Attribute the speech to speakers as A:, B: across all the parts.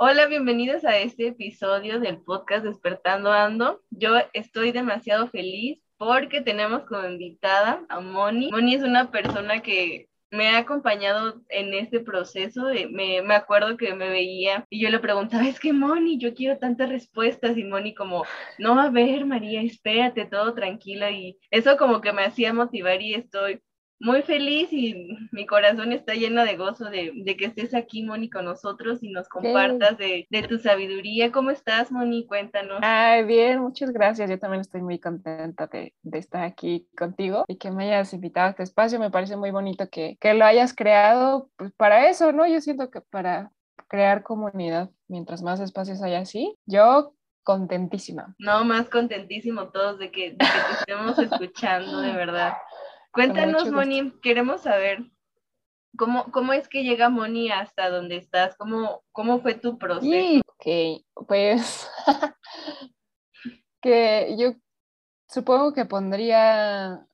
A: Hola, bienvenidos a este episodio del podcast Despertando Ando. Yo estoy demasiado feliz porque tenemos como invitada a Moni. Moni es una persona que me ha acompañado en este proceso. me, me, acuerdo que me veía y yo le preguntaba, es que Moni, yo quiero tantas respuestas y Moni como, no, a ver, María, espérate, todo tranquila y eso como que me hacía motivar y estoy muy feliz y mi corazón está lleno de gozo de, que estés aquí, Moni, con nosotros y nos compartas de, tu sabiduría. ¿Cómo estás, Moni? Cuéntanos.
B: Ay, bien, muchas gracias. Yo también estoy muy contenta de, estar aquí contigo y que me hayas invitado a este espacio. Me parece muy bonito que, lo hayas creado pues, para eso, ¿no? Yo siento que para crear comunidad, mientras más espacios haya así, yo contentísima.
A: No, más contentísimo todos de que, de que te estemos escuchando, de verdad. Cuéntanos, Moni, queremos saber cómo, cómo es que llega Moni hasta donde estás, cómo, cómo fue tu proceso.
B: ok, pues que yo supongo que pondría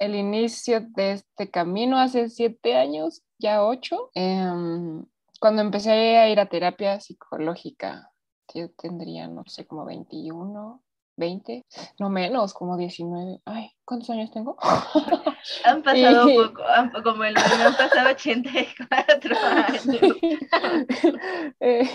B: el inicio de este camino hace siete años, ya ocho, em, cuando empecé a ir a terapia psicológica. Yo tendría, no sé, como 21, 20, no menos, como 19. Ay, ¿cuántos años tengo?
A: Han pasado poco, como el han pasado 84 años.
B: Eh,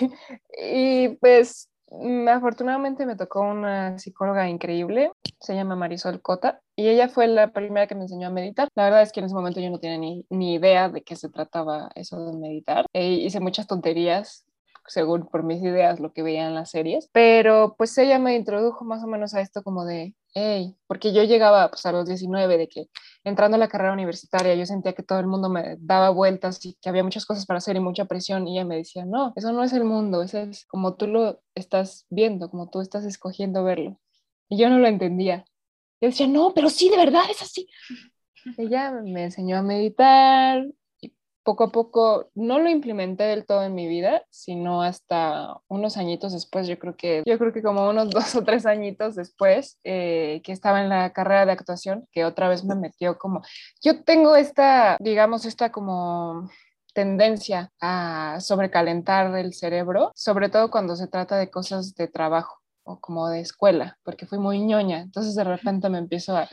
B: y pues mm, afortunadamente me tocó una psicóloga increíble, se llama Marisol Cota, y ella fue la primera que me enseñó a meditar. La verdad es que en ese momento yo no tenía ni, ni idea de qué se trataba eso de meditar. E hice muchas tonterías según por mis ideas, lo que veía en las series, pero pues ella me introdujo más o menos a esto como de, hey, porque yo llegaba pues a los 19 de que entrando a la carrera universitaria yo sentía que todo el mundo me daba vueltas y que había muchas cosas para hacer y mucha presión y ella me decía, no, eso no es el mundo, eso es como tú lo estás viendo, como tú estás escogiendo verlo. Y yo no lo entendía. Yo decía, no, pero sí, de verdad es así. Ella me enseñó a meditar, poco a poco no lo implementé del todo en mi vida, sino hasta unos añitos después, yo creo que, yo creo que como unos dos o tres añitos después, eh, que estaba en la carrera de actuación, que otra vez me metió como, yo tengo esta, digamos, esta como tendencia a sobrecalentar el cerebro, sobre todo cuando se trata de cosas de trabajo o como de escuela, porque fui muy ñoña, entonces de repente me empiezo a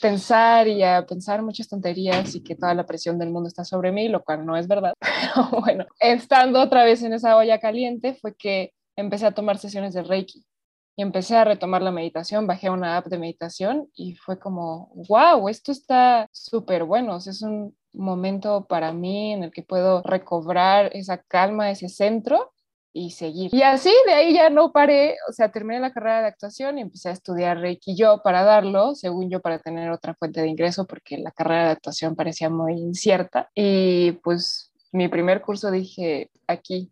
B: pensar y a pensar muchas tonterías y que toda la presión del mundo está sobre mí, lo cual no es verdad. Pero bueno, estando otra vez en esa olla caliente fue que empecé a tomar sesiones de Reiki y empecé a retomar la meditación, bajé una app de meditación y fue como, wow, esto está súper bueno, es un momento para mí en el que puedo recobrar esa calma, ese centro y seguir. Y así, de ahí ya no paré, o sea, terminé la carrera de actuación y empecé a estudiar Reiki yo para darlo, según yo, para tener otra fuente de ingreso, porque la carrera de actuación parecía muy incierta. Y pues mi primer curso dije, aquí,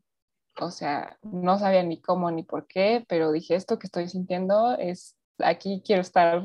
B: o sea, no sabía ni cómo ni por qué, pero dije, esto que estoy sintiendo es, aquí quiero estar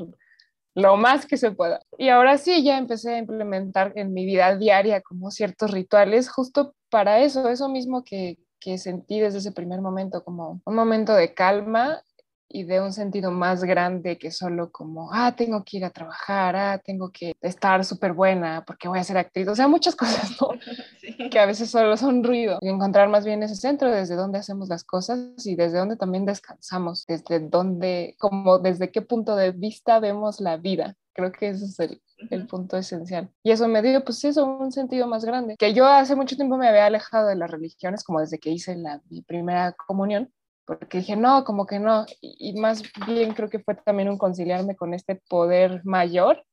B: lo más que se pueda. Y ahora sí, ya empecé a implementar en mi vida diaria como ciertos rituales justo para eso, eso mismo que, que sentí desde ese primer momento como un momento de calma y de un sentido más grande que solo como, ah, tengo que ir a trabajar, ah, tengo que estar súper buena porque voy a ser actriz, o sea, muchas cosas, ¿no? Que a veces solo son ruido. Y encontrar más bien ese centro desde donde hacemos las cosas y desde donde también descansamos, desde donde, como desde qué punto de vista vemos la vida. Creo que ese es el, el punto esencial. Y eso me dio, pues eso, un sentido más grande. Que yo hace mucho tiempo me había alejado de las religiones, como desde que hice la, mi primera comunión, porque dije, no, como que no. Y, más bien creo que fue también un conciliarme con este poder mayor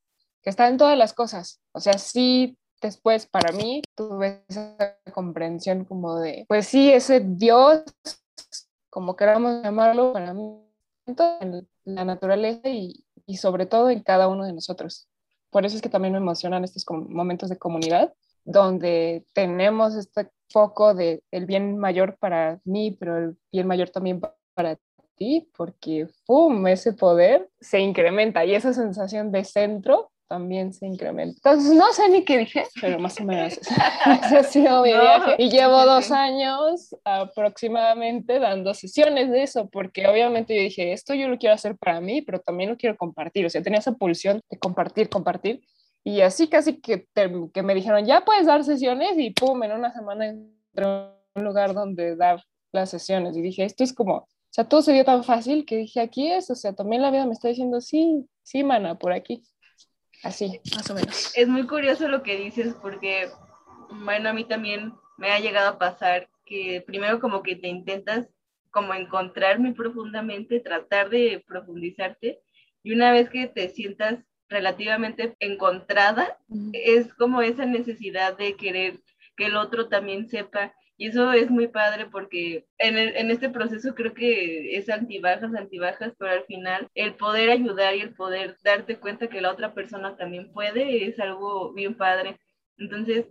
B: que está en todas las cosas. O sea, sí, después para mí tuve esa comprensión como de, pues sí, ese Dios, como queramos llamarlo, para mí, en la naturaleza y, y sobre todo en cada uno de nosotros. Por eso es que también me emocionan estos momentos de comunidad, donde tenemos este foco de el bien mayor para mí, pero el bien mayor también para ti, porque ¡pum! ese poder se incrementa y esa sensación de centro también se incrementa. Entonces, no sé ni qué dije, pero más o menos ese ha sido mi viaje. Y llevo dos años aproximadamente dando sesiones de eso, porque obviamente yo dije, esto yo lo quiero hacer para mí, pero también lo quiero compartir. O sea, tenía esa pulsión de compartir, compartir. Y así casi que, que me dijeron, ya puedes dar sesiones y pum, en una semana entré a un lugar donde dar las sesiones. Y dije, esto es como, o sea, todo se dio tan fácil que dije, aquí es, o sea, también la vida me está diciendo, sí, sí, mana, por aquí. Así, más o menos.
A: Es muy curioso lo que dices porque, bueno, a mí también me ha llegado a pasar que primero como que te intentas como encontrarme profundamente, tratar de profundizarte y una vez que te sientas relativamente encontrada, es como esa necesidad de querer que el otro también sepa. Y eso es muy padre porque en, en, este proceso creo que es antibajas, antibajas, pero al final el poder ayudar y el poder darte cuenta que la otra persona también puede es algo bien padre. Entonces,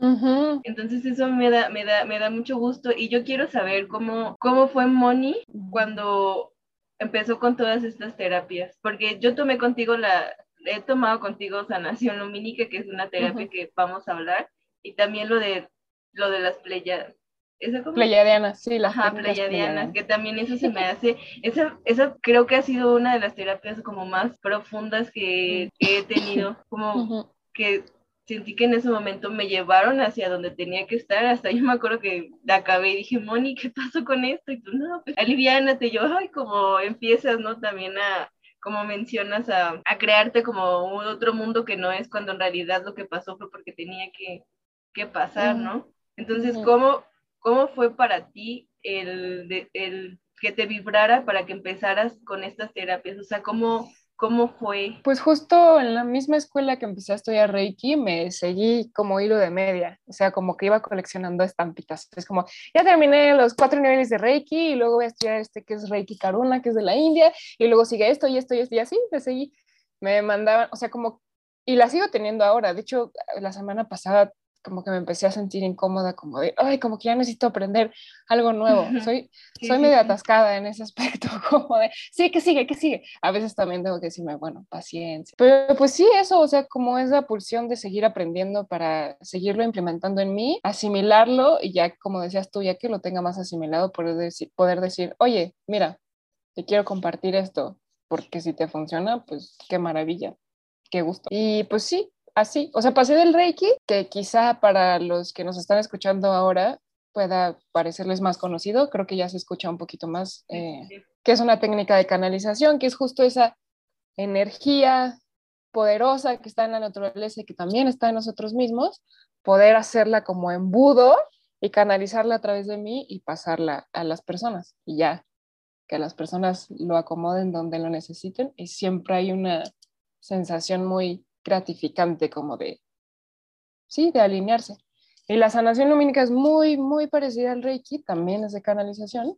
A: entonces eso me da, me, da, me da mucho gusto. Y yo quiero saber cómo, cómo fue Moni cuando empezó con todas estas terapias, porque yo tomé contigo la, he tomado contigo sanación lumínica, que es una terapia que vamos a hablar, y también lo de, lo de las playas
B: esa Pleiadiana, sí,
A: la Ajá, Pleiadiana, que también eso se me hace, esa, esa creo que ha sido una de las terapias como más profundas que, he tenido, como que sentí que en ese momento me llevaron hacia donde tenía que estar, hasta yo me acuerdo que la acabé y dije, Moni, ¿qué pasó con esto? Y tú, no, pues aliviánate, yo, ay, como empiezas, ¿no? También a, como mencionas, a, a crearte como un otro mundo que no es cuando en realidad lo que pasó fue porque tenía que, que pasar, ¿no? Entonces, ¿cómo, ¿Cómo fue para ti el, el que te vibrara para que empezaras con estas terapias? O sea, ¿cómo, ¿Cómo fue?
B: Pues justo en la misma escuela que empecé a estudiar Reiki, me seguí como hilo de media, o sea, como que iba coleccionando estampitas. Es como, ya terminé los cuatro niveles de Reiki y luego voy a estudiar este que es Reiki Karuna, que es de la India, y luego sigue esto y esto y esto y así, me seguí. Me mandaban, o sea, como, y la sigo teniendo ahora. De hecho, la semana pasada como que me empecé a sentir incómoda, como de, ay, como que ya necesito aprender algo nuevo. Soy, soy medio atascada en ese aspecto, como de, sí, que sigue, que sigue. A veces también tengo que decirme, bueno, paciencia. Pero pues sí, eso, o sea, como esa pulsión de seguir aprendiendo para seguirlo implementando en mí, asimilarlo y ya, como decías tú, ya que lo tenga más asimilado, poder decir, poder decir oye, mira, te quiero compartir esto, porque si te funciona, pues qué maravilla, qué gusto. Y pues sí, así, o sea, pasé del Reiki, que quizá para los que nos están escuchando ahora pueda parecerles más conocido, creo que ya se escucha un poquito más, eh, que es una técnica de canalización, que es justo esa energía poderosa que está en la naturaleza y que también está en nosotros mismos, poder hacerla como embudo y canalizarla a través de mí y pasarla a las personas y ya que las personas lo acomoden donde lo necesiten y siempre hay una sensación muy gratificante como de, sí, de alinearse. Y la sanación lumínica es muy, muy parecida al Reiki, también es de canalización,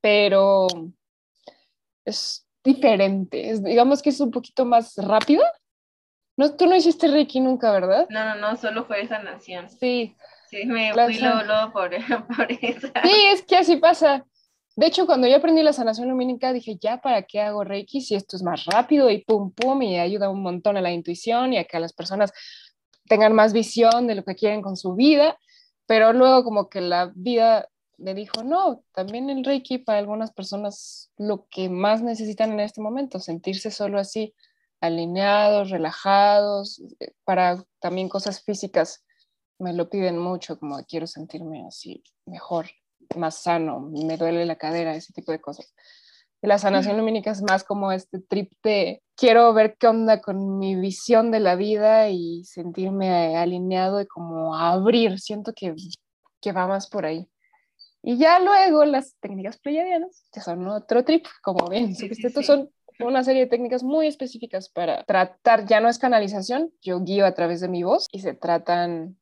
B: pero es diferente, es, digamos que es un poquito más rápido. No, tú no hiciste Reiki nunca, ¿verdad?
A: No, no, no, solo fue sanación.
B: Sí.
A: Sí, me fui luego, por, por esa.
B: Sí, es que así pasa. De hecho, cuando yo aprendí la sanación lumínica, dije, ya, ¿para qué hago Reiki si esto es más rápido y pum, pum, y ayuda un montón a la intuición y a que las personas tengan más visión de lo que quieren con su vida? Pero luego como que la vida me dijo, no, también el Reiki para algunas personas lo que más necesitan en este momento, sentirse solo así, alineados, relajados, eh, para también cosas físicas me lo piden mucho, como quiero sentirme así mejor más sano, me duele la cadera, ese tipo de cosas. Y la sanación lumínica es más como este trip de quiero ver qué onda con mi visión de la vida y sentirme alineado y como abrir, siento que, que va más por ahí. Y ya luego las técnicas pleiadianas ya son otro trip, como ven, sí, son una serie de técnicas muy específicas para tratar, ya no es canalización, yo guío a través de mi voz y se tratan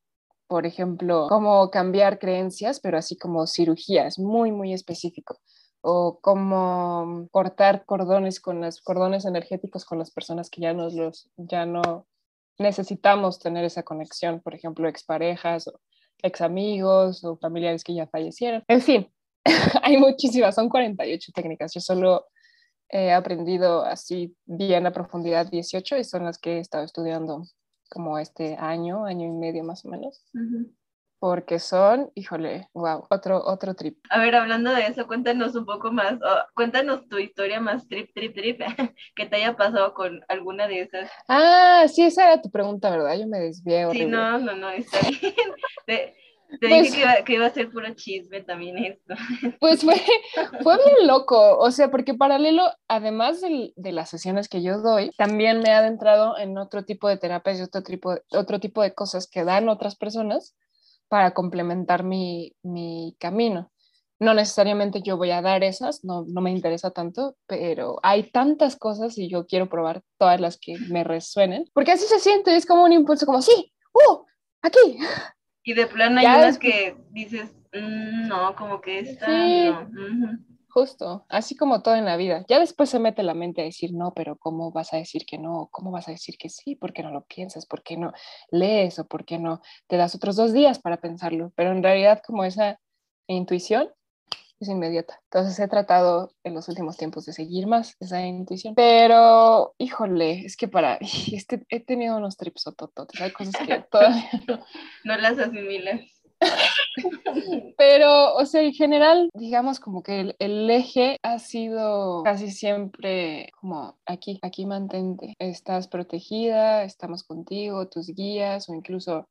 B: por ejemplo, cómo cambiar creencias, pero así como cirugías, muy, muy específico. O cómo cortar cordones con los cordones energéticos con las personas que ya, nos los, ya no necesitamos tener esa conexión, por ejemplo, exparejas o ex amigos o familiares que ya fallecieron. En fin, hay muchísimas, son 48 técnicas. Yo solo he aprendido así bien a profundidad 18 y son las que he estado estudiando como este año, año y medio más o menos. Porque son, híjole, wow, otro, otro trip.
A: A ver, hablando de eso, cuéntanos un poco más, cuéntanos tu historia más trip, trip, trip, que te haya pasado con alguna de esas.
B: Ah, sí, esa era tu pregunta, ¿verdad? Yo me desvié.
A: Sí, no, no, no, está bien. Te dije pues que iba, a ser puro chisme también esto.
B: Pues fue, fue bien loco, o sea, porque paralelo, además de, de, las sesiones que yo doy, también me he adentrado en otro tipo de terapias y otro tipo, otro tipo de cosas que dan otras personas para complementar mi, mi camino. No necesariamente yo voy a dar esas, no, no me interesa tanto, pero hay tantas cosas y yo quiero probar todas las que me resuenen, porque así se siente, es como un impulso, como, sí, ¡uh! Aquí,
A: y de plano hay unas que dices, mm, no, como que esta, sí,
B: Justo, así como todo en la vida. Ya después se mete la mente a decir, no, pero ¿cómo vas a decir que no? ¿Cómo vas a decir que sí? ¿Por qué no lo piensas? ¿Por qué no lees? ¿O por qué no te das otros dos días para pensarlo? Pero en realidad como esa intuición es inmediata. Entonces he tratado en los últimos tiempos de seguir más esa intuición. Pero, híjole, es que para, este, he tenido unos trips otototes, hay cosas que todavía
A: no, no las asimilas.
B: Pero, o sea, en general, digamos como que el, el, eje ha sido casi siempre como aquí, aquí mantente, estás protegida, estamos contigo, tus guías o incluso, o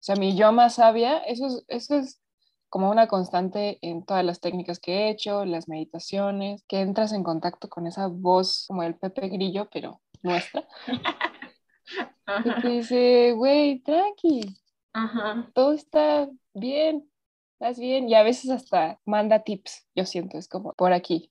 B: sea, mi yo más sabia, eso es, eso es como una constante en todas las técnicas que he hecho, las meditaciones, que entras en contacto con esa voz como el Pepe Grillo, pero nuestra. y te dice, güey, tranqui, todo está bien, estás bien. Y a veces hasta manda tips, yo siento, es como por aquí,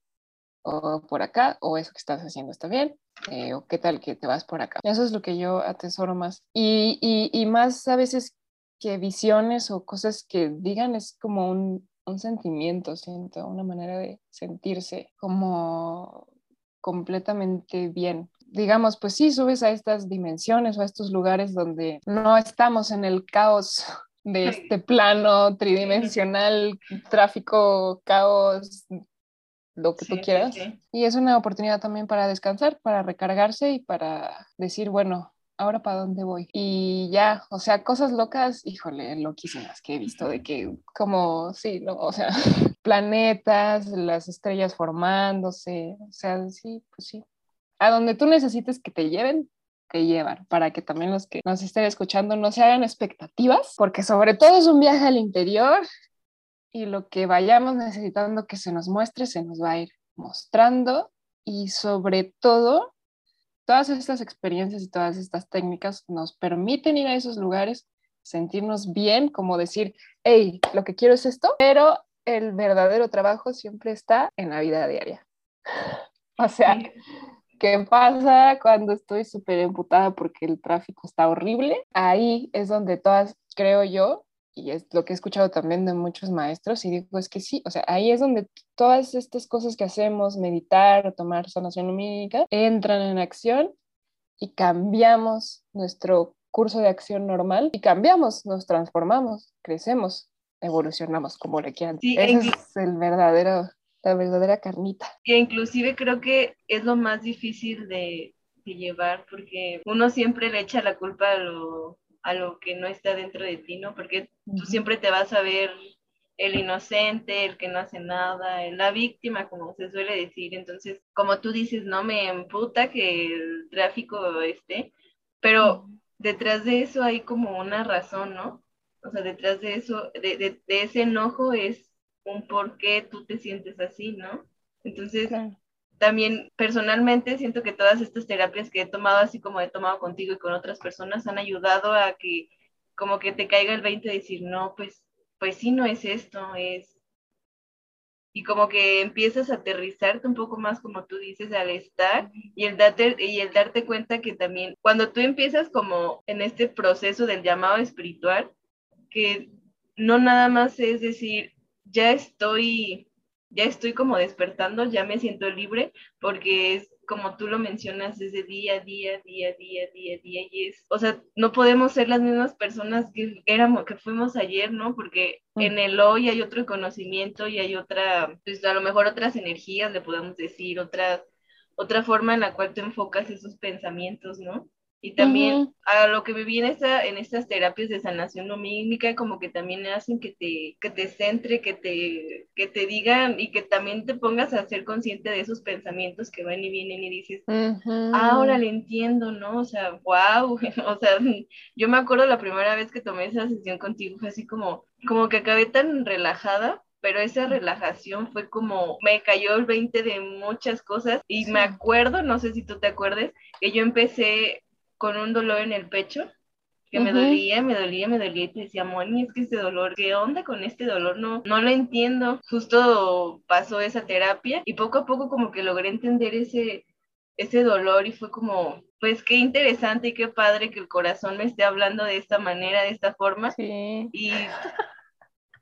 B: o por acá, o eso que estás haciendo está bien, eh, o qué tal que te vas por acá. Eso es lo que yo atesoro más. Y, y, y más a veces que visiones o cosas que digan es como un, un sentimiento, siento, una manera de sentirse como completamente bien. Digamos, pues sí, subes a estas dimensiones o a estos lugares donde no estamos en el caos de este plano tridimensional, tráfico, caos, lo que tú quieras. Y es una oportunidad también para descansar, para recargarse y para decir, bueno, ahora para dónde voy. Y ya, o sea, cosas locas, híjole, loquísimas que he visto, de que como, sí, no, o sea, planetas, las estrellas formándose, o sea, sí, pues sí. A donde tú necesites que te lleven, te llevan, para que también los que nos estén escuchando no se hagan expectativas, porque sobre todo es un viaje al interior y lo que vayamos necesitando que se nos muestre, se nos va a ir mostrando y sobre todo todas estas experiencias y todas estas técnicas nos permiten ir a esos lugares, sentirnos bien, como decir, hey, lo que quiero es esto, pero el verdadero trabajo siempre está en la vida diaria. O sea, ¿qué pasa cuando estoy súper emputada porque el tráfico está horrible? Ahí es donde todas, creo yo, y es lo que he escuchado también de muchos maestros, y digo, es que sí, o sea, ahí es donde todas estas cosas que hacemos, meditar, tomar sanación lumínica, entran en acción y cambiamos nuestro curso de acción normal y cambiamos, nos transformamos, crecemos, evolucionamos, como le quieran. Sí, Ese es el verdadero, la verdadera carnita.
A: Que inclusive creo que es lo más difícil de, de llevar, porque uno siempre le echa la culpa a lo a lo que no está dentro de ti, ¿no? Porque tú siempre te vas a ver el inocente, el que no hace nada, la víctima, como se suele decir. Entonces, como tú dices, no me emputa que el tráfico esté, pero detrás de eso hay como una razón, ¿no? O sea, detrás de eso, de, de, ese enojo es un por qué tú te sientes así, ¿no? Entonces, también personalmente siento que todas estas terapias que he tomado, así como he tomado contigo y con otras personas, han ayudado a que como que te caiga el 20 de decir, no, pues, pues sí, no es esto, es... Y como que empiezas a aterrizarte un poco más, como tú dices, al estar y el, darte, y el darte cuenta que también cuando tú empiezas como en este proceso del llamado espiritual, que no nada más es decir, ya estoy ya estoy como despertando, ya me siento libre, porque es como tú lo mencionas, es de día a día, día, día, día, día, y es, o sea, no podemos ser las mismas personas que éramos, que fuimos ayer, ¿no? Porque mm. en el hoy hay otro conocimiento y hay otra, pues a lo mejor otras energías, le podemos decir, otra, otra forma en la cual te enfocas esos pensamientos, ¿no? Y también a lo que viví en, esta, en estas terapias de sanación lumínica, como que también hacen que te, que te centre, que te, que te digan y que también te pongas a ser consciente de esos pensamientos que van y vienen y dices, ahora le entiendo, ¿no? O sea, wow, o sea, yo me acuerdo la primera vez que tomé esa sesión contigo, fue así como, como que acabé tan relajada pero esa relajación fue como, me cayó el 20 de muchas cosas y me acuerdo, no sé si tú te acuerdes, que yo empecé con un dolor en el pecho que me dolía, me dolía, me dolía y te decía, Moni, es que este dolor, ¿qué onda con este dolor? No, no lo entiendo. Justo pasó esa terapia y poco a poco como que logré entender ese, ese dolor y fue como, pues qué interesante y qué padre que el corazón me esté hablando de esta manera, de esta forma. Sí. Y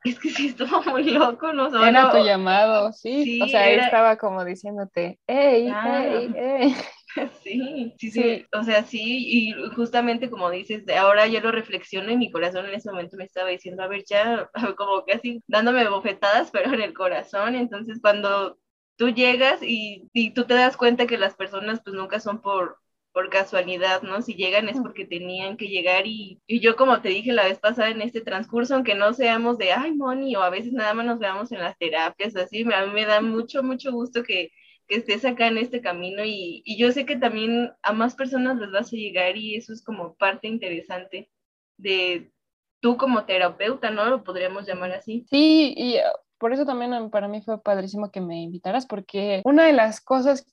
A: es que sí estuvo muy loco, ¿no?
B: era tu llamado, sí. o sea, él estaba como diciéndote, hey, ah. hey, hey.
A: Sí, sí, sí, o sea, sí, y justamente como dices, ahora yo lo reflexiono y mi corazón en ese momento me estaba diciendo, a ver, ya, como casi dándome bofetadas, pero en el corazón, entonces cuando tú llegas y, y tú te das cuenta que las personas pues nunca son por, por casualidad, ¿no? Si llegan es porque tenían que llegar y, y, yo como te dije la vez pasada en este transcurso, aunque no seamos de, ay, Moni, o a veces nada más nos veamos en las terapias, así, a mí me da mucho, mucho gusto que que estés acá en este camino y, yo sé que también a más personas les vas a llegar y eso es como parte interesante de tú como terapeuta, ¿no? Lo podríamos llamar así.
B: Sí, y uh, por eso también para mí fue padrísimo que me invitaras porque una de las cosas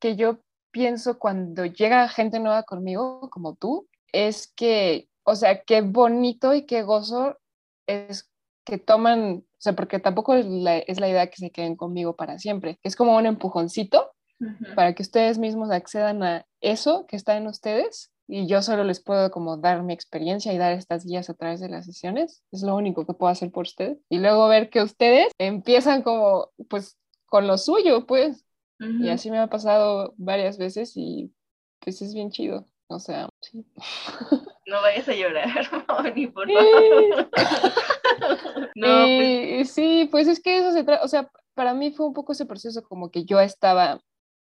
B: que yo pienso cuando llega gente nueva conmigo, como tú, es que, o sea, qué bonito y qué gozo es que toman o sea, porque tampoco es la, idea que se queden conmigo para siempre. Es como un empujoncito para que ustedes mismos accedan a eso que está en ustedes y yo solo les puedo como dar mi experiencia y dar estas guías a través de las sesiones. Es lo único que puedo hacer por ustedes. Y luego ver que ustedes empiezan como, pues, con lo suyo, pues. Y así me ha pasado varias veces y pues es bien chido. O sea, sí.
A: No vayas a llorar, ni por favor.
B: no, pues... Sí, pues es que eso se trata, o sea, para mí fue un poco ese proceso como que yo estaba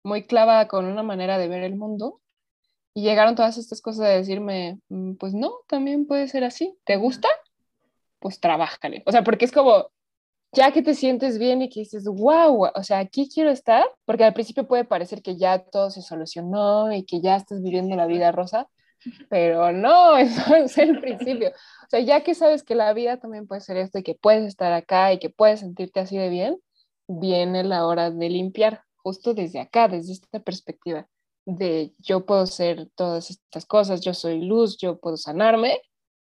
B: muy clavada con una manera de ver el mundo y llegaron todas estas cosas de decirme, mm, pues no, también puede ser así. ¿Te gusta? Pues trabájale. O sea, porque es como, ya que te sientes bien y que dices, wow, o sea, aquí quiero estar, porque al principio puede parecer que ya todo se solucionó y que ya estás viviendo la vida rosa, pero no, eso es el principio. O sea, ya que sabes que la vida también puede ser esto y que puedes estar acá y que puedes sentirte así de bien, viene la hora de limpiar, justo desde acá, desde esta perspectiva de yo puedo ser todas estas cosas, yo soy luz, yo puedo sanarme,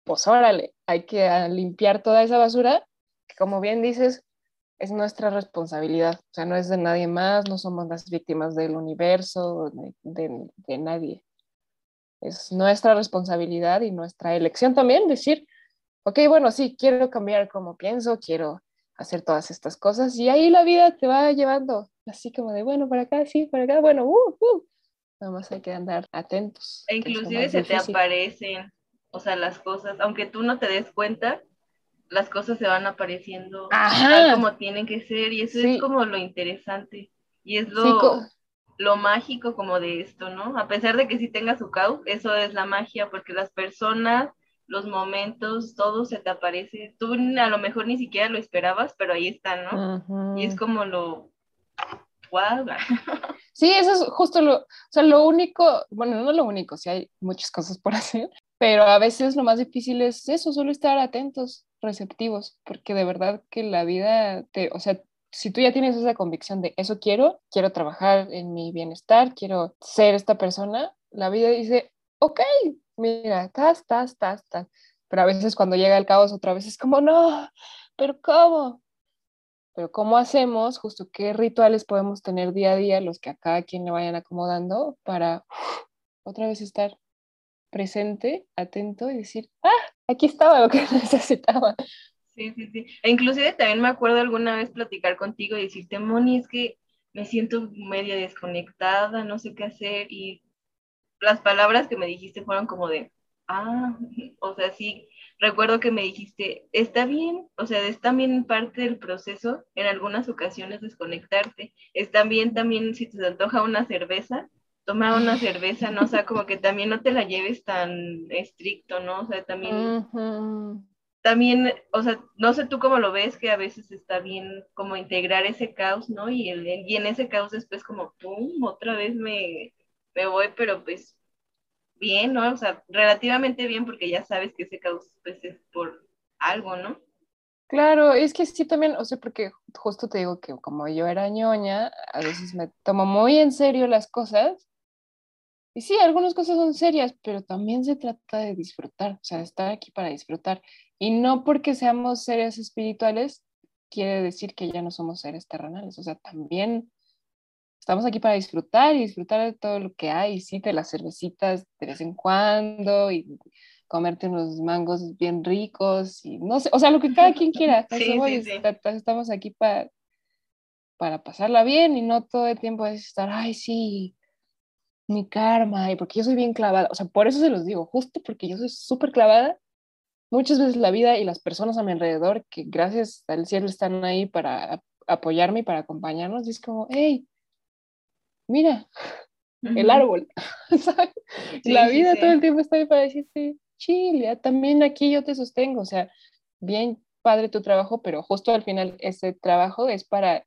B: pues órale, hay que limpiar toda esa basura que como bien dices, es nuestra responsabilidad, o sea, no es de nadie más, no somos las víctimas del universo, de, de nadie es nuestra responsabilidad y nuestra elección también decir, ok, bueno, sí, quiero cambiar como pienso, quiero hacer todas estas cosas y ahí la vida te va llevando así como de, bueno, para acá, sí, para acá, bueno, uh, uh. Nada más hay que andar atentos.
A: E inclusive se te aparecen, o sea, las cosas, aunque tú no te des cuenta, las cosas se van apareciendo tal como tienen que ser y eso es como lo interesante y es lo, lo mágico como de esto, ¿no? A pesar de que sí tenga su caos, eso es la magia, porque las personas, los momentos, todo se te aparece. Tú a lo mejor ni siquiera lo esperabas, pero ahí está, ¿no? Y es como lo... Wow.
B: Sí, eso es justo lo, o sea, lo único, bueno, no lo único, sí hay muchas cosas por hacer, pero a veces lo más difícil es eso, solo estar atentos, receptivos, porque de verdad que la vida te, o sea, si tú ya tienes esa convicción de eso quiero, quiero trabajar en mi bienestar, quiero ser esta persona, la vida dice, ok, mira, estás, estás, estás, estás. Pero a veces cuando llega el caos otra vez es como, no, pero ¿cómo? Pero ¿cómo hacemos? Justo qué rituales podemos tener día a día, los que a cada quien le vayan acomodando para otra vez estar presente, atento y decir, ah, aquí estaba lo que necesitaba.
A: Sí, sí, sí. E inclusive también me acuerdo alguna vez platicar contigo y decirte, Moni, es que me siento media desconectada, no sé qué hacer y las palabras que me dijiste fueron como de, ah, o sea, sí, recuerdo que me dijiste, está bien, o sea, es también parte del proceso en algunas ocasiones desconectarte, está bien también si te antoja una cerveza, toma una cerveza, ¿no? O sea, como que también no te la lleves tan estricto, ¿no? O sea, también también, o sea, no sé tú cómo lo ves, que a veces está bien como integrar ese caos, ¿no? Y, el, y en ese caos después como, ¡pum!, otra vez me, me voy, pero pues bien, ¿no? O sea, relativamente bien porque ya sabes que ese caos pues es por algo, ¿no?
B: Claro, es que sí también, o sea, porque justo te digo que como yo era ñoña, a veces me tomo muy en serio las cosas. Y sí, algunas cosas son serias, pero también se trata de disfrutar, o sea, estar aquí para disfrutar. Y no porque seamos seres espirituales, quiere decir que ya no somos seres terrenales. O sea, también estamos aquí para disfrutar y disfrutar de todo lo que hay, sí, de las cervecitas de vez en cuando y comerte unos mangos bien ricos y no sé, o sea, lo que cada quien quiera. Sí, sí, sí. Estamos aquí para, para pasarla bien y no todo el tiempo es estar, ay, sí, mi karma, y porque yo soy bien clavada. O sea, por eso se los digo, justo porque yo soy súper clavada muchas veces la vida y las personas a mi alrededor, que gracias al cielo están ahí para apoyarme y para acompañarnos, es como, hey, mira, el árbol. la vida todo el tiempo está ahí para decirte, chile, también aquí yo te sostengo, o sea, bien padre tu trabajo, pero justo al final ese trabajo es para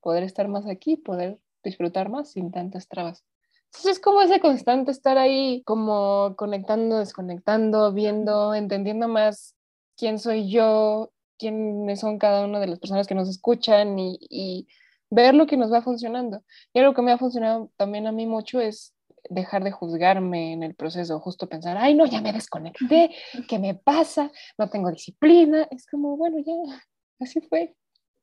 B: poder estar más aquí, poder disfrutar más sin tantas trabas. Entonces es como ese constante estar ahí, como conectando, desconectando, viendo, entendiendo más quién soy yo, quiénes son cada una de las personas que nos escuchan y, y ver lo que nos va funcionando. Y algo que me ha funcionado también a mí mucho es dejar de juzgarme en el proceso, justo pensar, ay, no, ya me desconecté, ¿qué me pasa? No tengo disciplina. Es como, bueno, ya, así fue.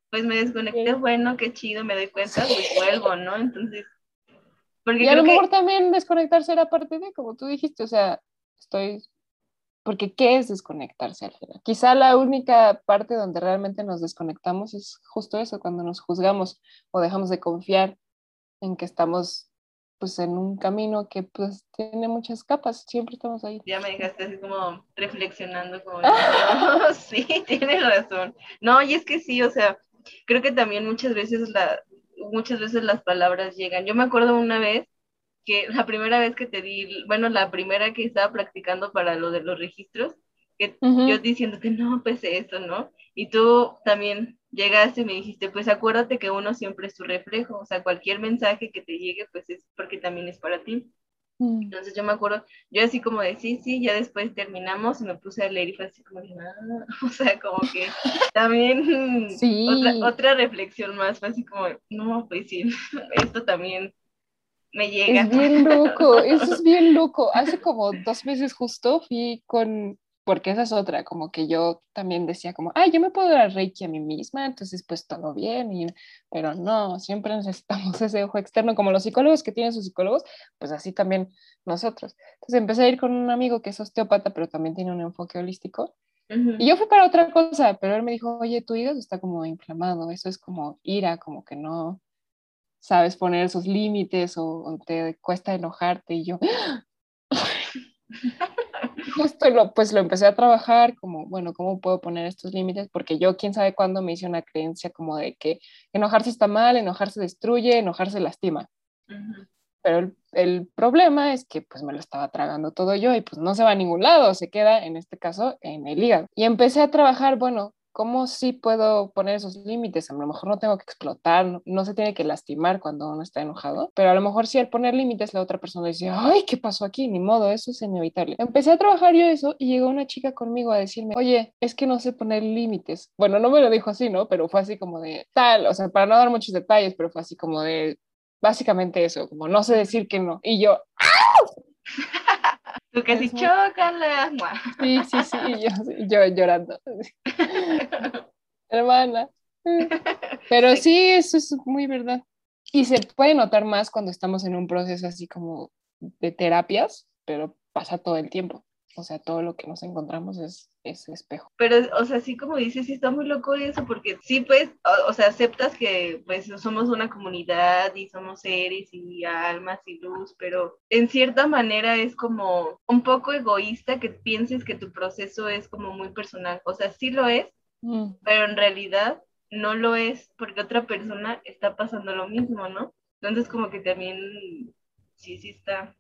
A: Pues me desconecté, bueno, qué chido, me doy cuenta, pues vuelvo, ¿no? Entonces,
B: y a lo mejor también desconectarse era parte de, como tú dijiste, o sea, estoy... Porque ¿qué es desconectarse al final? Quizá la única parte donde realmente nos desconectamos es justo eso, cuando nos juzgamos o dejamos de confiar en que estamos pues en un camino que pues tiene muchas capas, siempre estamos ahí.
A: Ya me dejaste así como reflexionando, como, no, sí, tienes razón. No, y es que sí, o sea, creo que también muchas veces la, muchas veces las palabras llegan. Yo me acuerdo una vez que la primera vez que te di, bueno, la primera que estaba practicando para lo de los registros, que yo diciéndote, no, pues eso, ¿no? Y tú también llegaste y me dijiste, pues acuérdate que uno siempre es tu reflejo, o sea, cualquier mensaje que te llegue, pues es porque también es para ti. Mm. Entonces yo me acuerdo, yo así como de sí, sí, ya después terminamos y me puse a leer y fue así como de nada, o sea, como que también otra, otra reflexión más, fue así como, no, pues sí, esto también me llega.
B: Es bien loco, eso es bien loco. Hace como dos meses justo fui con porque esa es otra, como que yo también decía como, ay, yo me puedo dar reiki a mí misma, entonces pues todo bien, y, pero no, siempre necesitamos ese ojo externo, como los psicólogos que tienen sus psicólogos, pues así también nosotros. Entonces empecé a ir con un amigo que es osteópata, pero también tiene un enfoque holístico, y yo fui para otra cosa, pero él me dijo, oye, tu hígado está como inflamado, eso es como ira, como que no sabes poner esos límites o, o te cuesta enojarte, y yo... justo lo, pues lo empecé a trabajar como, bueno, ¿cómo puedo poner estos límites? Porque yo, quién sabe cuándo me hice una creencia como de que enojarse está mal, enojarse destruye, enojarse lastima. Pero el, el, problema es que pues me lo estaba tragando todo yo y pues no se va a ningún lado, se queda en este caso en el hígado. Y empecé a trabajar, bueno, ¿cómo sí puedo poner esos límites? A lo mejor no tengo que explotar, no, se tiene que lastimar cuando uno está enojado, pero a lo mejor sí al poner límites la otra persona dice, ay, ¿qué pasó aquí? Ni modo, eso es inevitable. Empecé a trabajar yo eso y llegó una chica conmigo a decirme, oye, es que no sé poner límites. Bueno, no me lo dijo así, ¿no? Pero fue así como de tal, o sea, para no dar muchos detalles, pero fue así como de, básicamente eso, como no sé decir que no. Y yo,
A: Tú que si chócala.
B: Sí, sí, sí, yo, llorando. Hermana. Pero sí, eso es muy verdad. Y se puede notar más cuando estamos en un proceso así como de terapias, pero pasa todo el tiempo. O sea, todo lo que nos encontramos es ese espejo.
A: Pero, o sea, sí como dices, sí está muy loco eso, porque sí, pues, o, o, sea, aceptas que pues somos una comunidad y somos seres y almas y luz, pero en cierta manera es como un poco egoísta que pienses que tu proceso es como muy personal. O sea, sí lo es, mm. pero en realidad no lo es porque otra persona está pasando lo mismo, ¿no? Entonces como que también, sí, sí está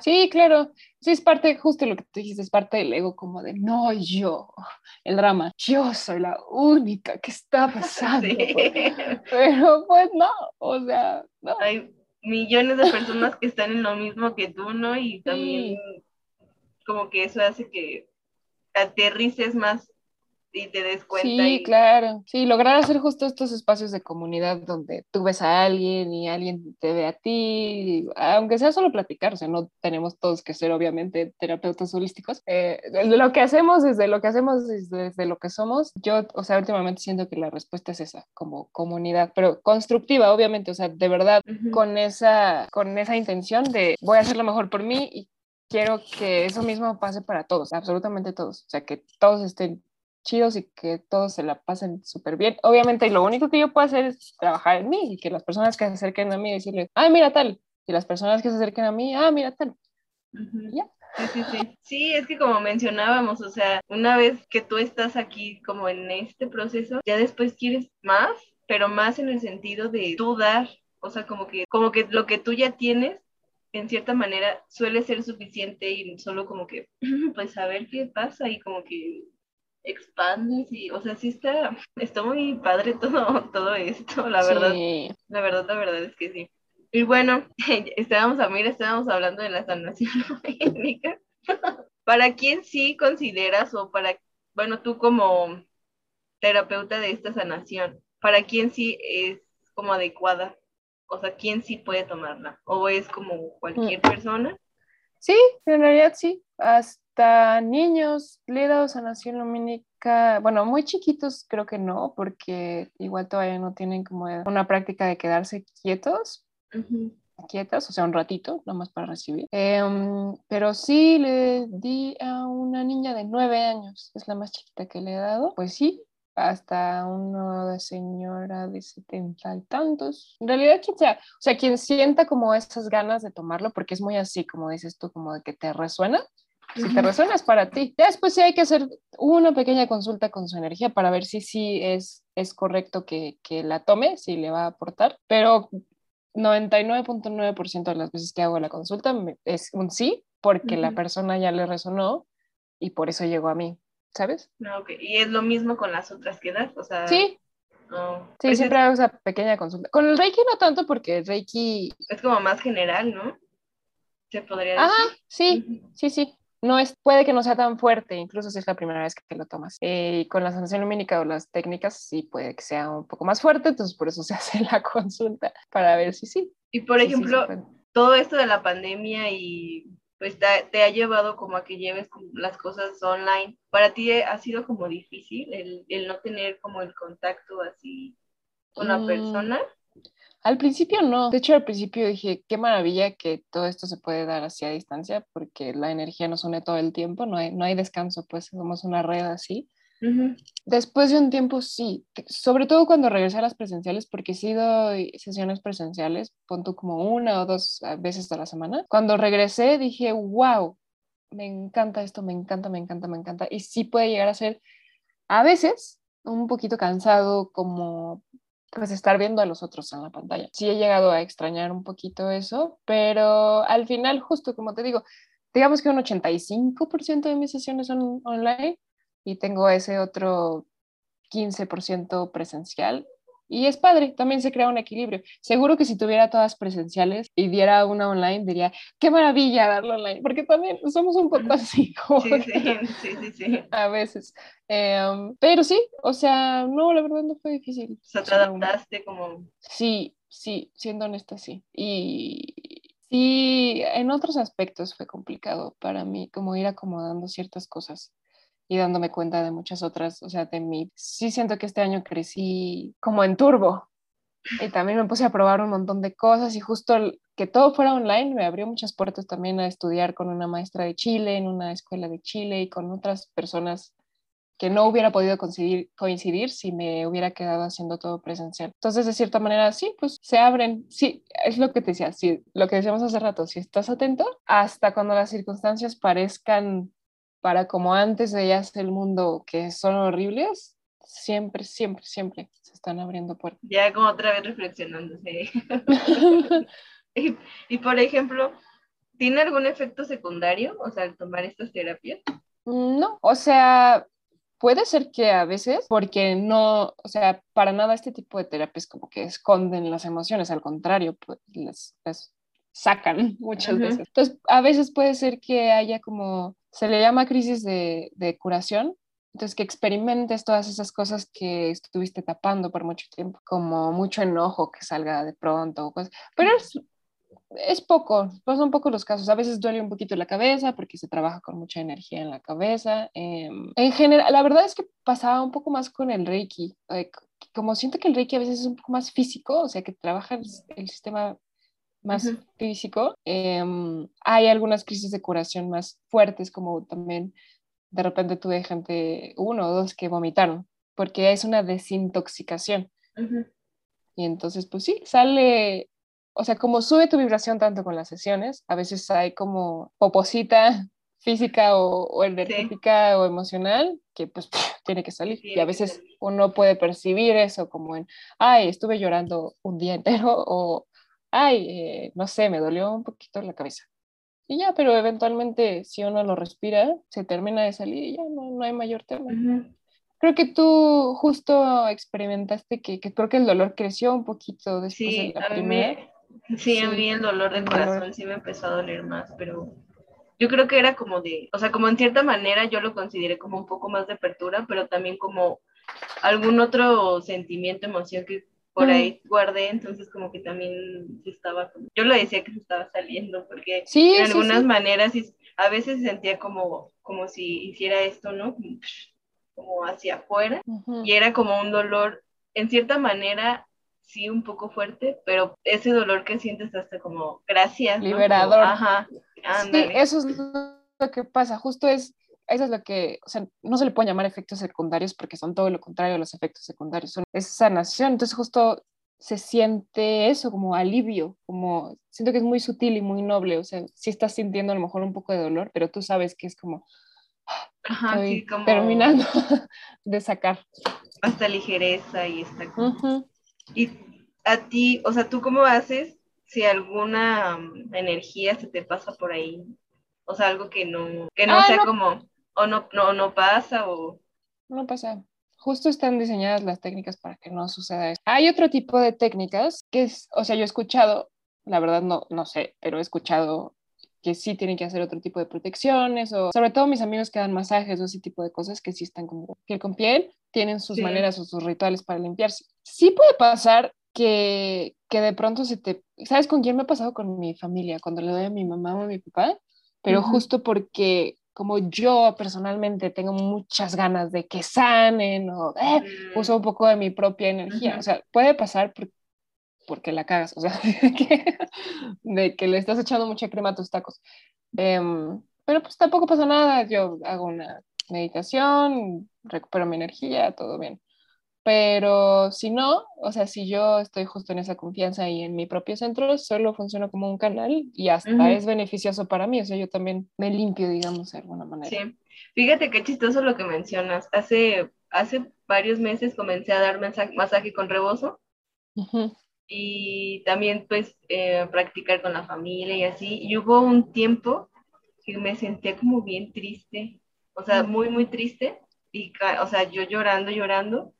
B: Sí, claro. Sí, es parte, justo lo que tú dijiste, es parte del ego, como de no yo, el drama, yo soy la única que está pasando. Pero pues no, o sea, no.
A: Hay millones de personas que están en lo mismo que tú, ¿no? Y también como que eso hace que aterrices más y te des cuenta.
B: Sí, claro. Sí, lograr hacer justo estos espacios de comunidad donde tú ves a alguien y alguien te ve a ti, aunque sea solo platicar, o sea, no tenemos todos que ser obviamente terapeutas holísticos. Eh, lo que hacemos desde lo que hacemos desde, lo que somos, yo, o sea, últimamente siento que la respuesta es esa, como comunidad, pero constructiva, obviamente, o sea, de verdad, con, esa, con esa intención de voy a hacer lo mejor por mí y quiero que eso mismo pase para todos, absolutamente todos, o sea, que todos estén chidos y que todos se la pasen súper bien. Obviamente, lo único que yo puedo hacer es trabajar en mí y que las personas que se acerquen a mí decirles, ay, mira tal, y las personas que se acerquen a mí, ah, mira tal.
A: Ya. Sí, sí, sí. Sí, es que como mencionábamos, o sea, una vez que tú estás aquí como en este proceso, ya después quieres más, pero más en el sentido de tú dar, o sea, como que, como que lo que tú ya tienes, en cierta manera, suele ser suficiente y solo como que, pues a ver qué pasa y como que expandes y, o sea, sí está, está muy padre todo, todo esto, la verdad. La verdad, la verdad es que sí. Y bueno, estábamos, a mira, estábamos hablando de la sanación étnica. ¿Para quién sí consideras o para, bueno, tú como terapeuta de esta sanación, para quién sí es como adecuada? O sea, ¿quién sí puede tomarla? ¿O es como cualquier mm. persona?
B: Sí, en realidad sí. Hasta niños, a sanación lumínica, bueno, muy chiquitos creo que no, porque igual todavía no tienen como una práctica de quedarse quietos. quietas, o sea, un ratito, nomás para recibir. Em, pero sí le di a una niña de nueve años, es la más chiquita que le he dado. Pues sí, hasta una señora de setenta y tantos. En realidad, quien sea, o sea, quien sienta como esas ganas de tomarlo, porque es muy así, como dices tú, como de que te resuena, si te resuena es para ti. Ya después sí hay que hacer una pequeña consulta con su energía para ver si sí es, es correcto que, que la tome, si le va a aportar, pero 99.9% de las veces que hago la consulta es un sí, porque la persona ya le resonó y por eso llegó a mí, ¿sabes?
A: No, okay. Y es lo mismo con las otras que das, o sea...
B: Sí, sí, siempre hago esa pequeña consulta. Con el Reiki no tanto porque el Reiki...
A: Es como más general, ¿no? Se podría decir.
B: Ajá, sí, sí, sí no es, puede que no sea tan fuerte, incluso si es la primera vez que lo tomas. Eh, y con la sanación lumínica o las técnicas sí puede que sea un poco más fuerte, entonces por eso se hace la consulta para ver si sí.
A: Y por ejemplo, todo esto de la pandemia y pues te, ha llevado como a que lleves las cosas online. ¿Para ti ha sido como difícil el, el no tener como el contacto así con la mm. persona?
B: Al principio no, de hecho al principio dije, qué maravilla que todo esto se puede dar así a distancia porque la energía nos une todo el tiempo, no hay, no hay descanso, pues somos una red así. Después de un tiempo sí, sobre todo cuando regresé a las presenciales, porque he sido sesiones presenciales, punto como una o dos veces a la semana. Cuando regresé dije, wow, me encanta esto, me encanta, me encanta, me encanta. Y sí puede llegar a ser a veces un poquito cansado, como pues estar viendo a los otros en la pantalla. Sí he llegado a extrañar un poquito eso, pero al final, justo como te digo, digamos que un 85% de mis sesiones son online y tengo ese otro 15% presencial y es padre, también se crea un equilibrio. Seguro que si tuviera todas presenciales y diera una online, diría, qué maravilla darlo online, porque también somos un poco así.
A: sí, sí, sí, sí,
B: A veces. Em, pero sí, o sea, no, la verdad no fue difícil.
A: O sea, te adaptaste como...
B: Sí, sí, siendo honesta, sí. Y sí, en otros aspectos fue complicado para mí, como ir acomodando ciertas cosas y dándome cuenta de muchas otras, o sea, de mí. Sí siento que este año crecí como en turbo, Y también me puse a probar un montón de cosas y justo que todo fuera online me abrió muchas puertas también a estudiar con una maestra de Chile, en una escuela de Chile y con otras personas que no hubiera podido coincidir, si me hubiera quedado haciendo todo presencial. Entonces, de cierta manera, sí, pues se abren. Sí, es lo que te decía, sí, lo que decíamos hace rato, si estás atento, hasta cuando las circunstancias parezcan para como antes veías el mundo que son horribles, siempre, siempre, siempre se están abriendo puertas.
A: Ya como otra vez reflexionándose. y, y, por ejemplo, ¿tiene algún efecto secundario, o sea, al tomar estas terapias?
B: No, o sea, Puede ser que a veces, porque no, o sea, para nada este tipo de terapias como que esconden las emociones, al contrario, pues las, sacan muchas veces. Entonces, a veces puede ser que haya como, se le llama crisis de, de curación, entonces, que experimentes todas esas cosas que estuviste tapando por mucho tiempo, como mucho enojo que salga de pronto, cosas. Pero es, es poco, pues son pocos los casos. A veces duele un poquito la cabeza porque se trabaja con mucha energía en la cabeza. Em, en general, la verdad es que pasaba un poco más con el Reiki. como siento que el Reiki a veces es un poco más físico, o sea, que trabaja el, sistema más físico. Em, hay algunas crisis de curación más fuertes, como también de repente tuve gente, uno o dos, que vomitaron, porque es una desintoxicación. Y entonces, pues sí, sale o sea, como sube tu vibración tanto con las sesiones, a veces hay como poposita física o, energética o emocional que pues tiene que salir. y a veces uno puede percibir eso como en, ay, estuve llorando un día entero o, ay, eh, no sé, me dolió un poquito la cabeza. Y ya, pero eventualmente si uno lo respira, se termina de salir y ya no, no hay mayor tema. Creo que tú justo experimentaste que, que, creo que el dolor creció un poquito después de la primera.
A: Sí, a mí el dolor del corazón sí me empezó a doler más, pero yo creo que era como de, o sea, como en cierta manera yo lo consideré como un poco más de apertura, pero también como algún otro sentimiento, emoción que por ahí guardé, entonces como que también estaba, yo lo decía que se estaba saliendo, porque sí, de algunas maneras a veces sentía como, como si hiciera esto, ¿no? Como hacia afuera, y era como un dolor, en cierta manera, sí un poco fuerte, pero ese dolor que sientes hasta como gracias.
B: Liberador. ajá. Sí, eso es lo que pasa, justo es, eso es lo que, o sea, no se le puede llamar efectos secundarios porque son todo lo contrario a los efectos secundarios, son es sanación, entonces justo se siente eso como alivio, como siento que es muy sutil y muy noble, o sea, sí estás sintiendo a lo mejor un poco de dolor, pero tú sabes que es como, Ajá, sí, como... terminando de sacar.
A: Hasta ligereza y está como... Y a ti, o sea, ¿tú cómo haces si alguna mm, energía se te pasa por ahí? O sea, algo que no, que no sea como, o no, no, no pasa, o...
B: No pasa. Justo están diseñadas las técnicas para que no suceda eso. Hay otro tipo de técnicas que es, o sea, yo he escuchado, la verdad no, no sé, pero he escuchado que sí tienen que hacer otro tipo de protecciones, o sobre todo mis amigos que dan masajes o ese tipo de cosas que sí están como piel con piel, tienen sus maneras o sus rituales para limpiarse. Sí puede pasar que, que de pronto se te... ¿Sabes con quién me ha pasado? Con mi familia, cuando le doy a mi mamá o a mi papá, pero justo porque como yo personalmente tengo muchas ganas de que sanen o eh, mm. uso un poco de mi propia energía. O sea, puede pasar porque la cagas, o sea, de que, le estás echando mucha crema a tus tacos. Em, pero pues tampoco pasa nada, yo hago una meditación, recupero mi energía, todo bien. Pero si no, o sea, si yo estoy justo en esa confianza y en mi propio centro, solo funciona como un canal y hasta es beneficioso para mí. O sea, yo también me limpio, digamos, de alguna manera.
A: Sí. Fíjate qué chistoso lo que mencionas. Hace, hace varios meses comencé a dar masaje con rebozo. Y también, pues, eh, practicar con la familia y así. Y hubo un tiempo que me sentía como bien triste o sea, muy, muy triste, y, o sea, yo llorando, llorando,